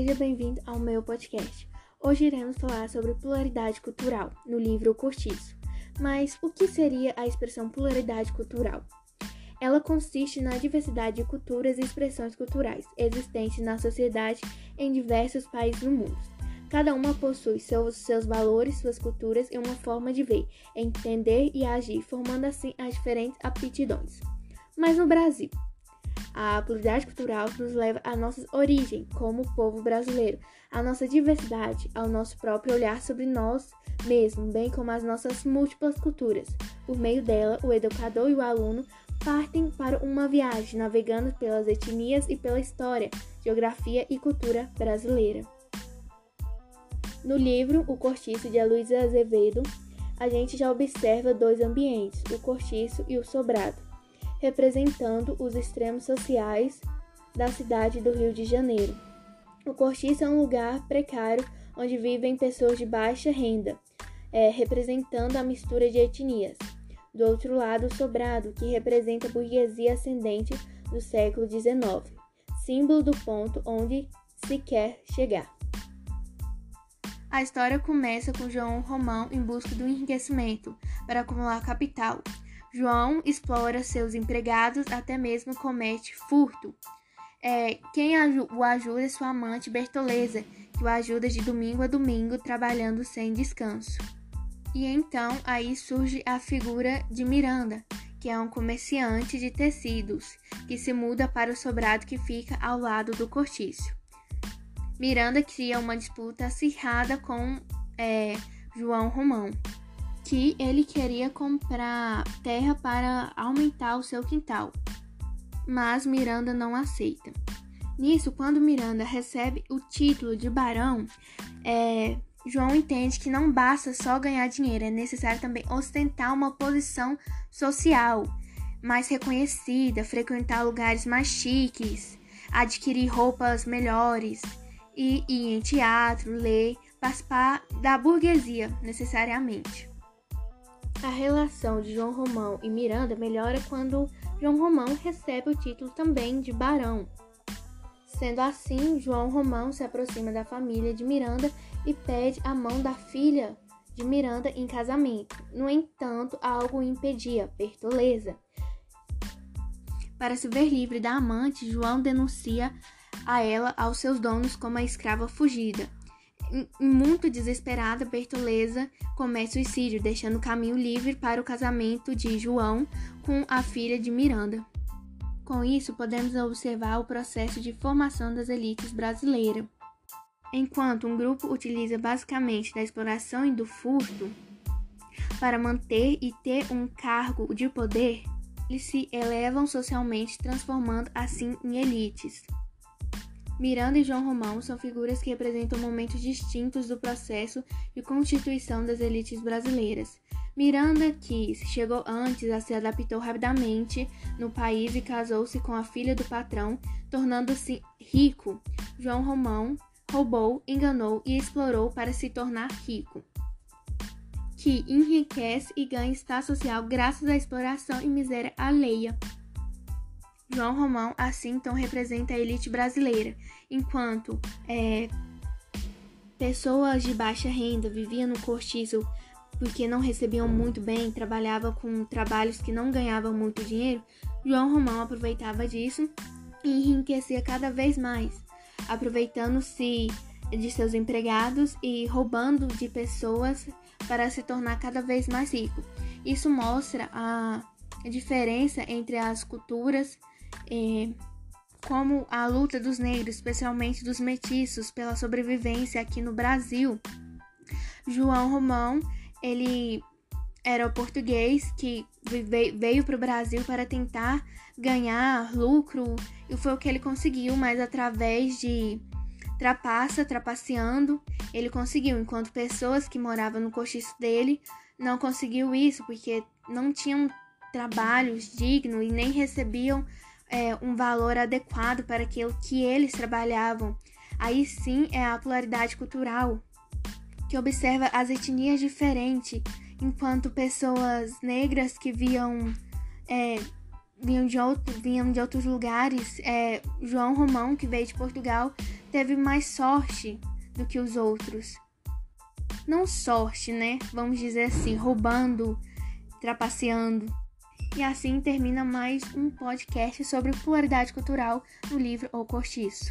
seja bem-vindo ao meu podcast. Hoje iremos falar sobre pluralidade cultural no livro Cortiço. Mas o que seria a expressão pluralidade cultural? Ela consiste na diversidade de culturas e expressões culturais existentes na sociedade em diversos países do mundo. Cada uma possui seus, seus valores, suas culturas e uma forma de ver, entender e agir, formando assim as diferentes aptidões. Mas no Brasil, a pluralidade cultural nos leva à nossa origem como povo brasileiro, à nossa diversidade, ao nosso próprio olhar sobre nós mesmos, bem como as nossas múltiplas culturas. Por meio dela, o educador e o aluno partem para uma viagem navegando pelas etnias e pela história, geografia e cultura brasileira. No livro O Cortiço de Luísa Azevedo, a gente já observa dois ambientes, o cortiço e o sobrado, representando os extremos sociais da cidade do Rio de Janeiro. O cortiço é um lugar precário onde vivem pessoas de baixa renda, é, representando a mistura de etnias. Do outro lado, o sobrado, que representa a burguesia ascendente do século XIX, símbolo do ponto onde se quer chegar. A história começa com João Romão em busca do enriquecimento para acumular capital. João explora seus empregados, até mesmo comete furto. É, quem o ajuda é sua amante Bertoleza, que o ajuda de domingo a domingo, trabalhando sem descanso. E então aí surge a figura de Miranda, que é um comerciante de tecidos, que se muda para o sobrado que fica ao lado do cortiço. Miranda cria uma disputa acirrada com é, João Romão, que ele queria comprar terra para aumentar o seu quintal, mas Miranda não aceita. Nisso, quando Miranda recebe o título de barão, é, João entende que não basta só ganhar dinheiro, é necessário também ostentar uma posição social mais reconhecida, frequentar lugares mais chiques, adquirir roupas melhores e ir em teatro, ler, participar da burguesia necessariamente. A relação de João Romão e Miranda melhora quando João Romão recebe o título também de barão. Sendo assim, João Romão se aproxima da família de Miranda e pede a mão da filha de Miranda em casamento. No entanto, algo impedia, Bertoleza. Para se ver livre da amante, João denuncia a ela aos seus donos como a escrava fugida. Muito desesperada, Bertoleza comete suicídio, deixando o caminho livre para o casamento de João com a filha de Miranda. Com isso, podemos observar o processo de formação das elites brasileiras. Enquanto um grupo utiliza basicamente da exploração e do furto para manter e ter um cargo de poder, eles se elevam socialmente, transformando assim em elites. Miranda e João Romão são figuras que representam momentos distintos do processo de constituição das elites brasileiras. Miranda, que chegou antes, a se adaptou rapidamente no país e casou-se com a filha do patrão, tornando-se rico. João Romão roubou, enganou e explorou para se tornar rico, que enriquece e ganha status social graças à exploração e miséria alheia. João Romão, assim, então representa a elite brasileira, enquanto é, pessoas de baixa renda viviam no cortiço porque não recebiam muito bem, trabalhavam com trabalhos que não ganhavam muito dinheiro, João Romão aproveitava disso e enriquecia cada vez mais, aproveitando-se de seus empregados e roubando de pessoas para se tornar cada vez mais rico. Isso mostra a diferença entre as culturas como a luta dos negros, especialmente dos mestiços, pela sobrevivência aqui no Brasil. João Romão, ele era o português que veio para o Brasil para tentar ganhar lucro e foi o que ele conseguiu, mas através de trapaça, trapaceando, ele conseguiu, enquanto pessoas que moravam no cochiço dele não conseguiu isso porque não tinham trabalhos dignos e nem recebiam é, um valor adequado para aquilo que eles trabalhavam. Aí sim é a pluralidade cultural, que observa as etnias diferentes, enquanto pessoas negras que viam, é, vinham, de outro, vinham de outros lugares, é, João Romão, que veio de Portugal, teve mais sorte do que os outros. Não sorte, né? Vamos dizer assim, roubando, trapaceando. E assim termina mais um podcast sobre pluralidade cultural no livro O Cortiço.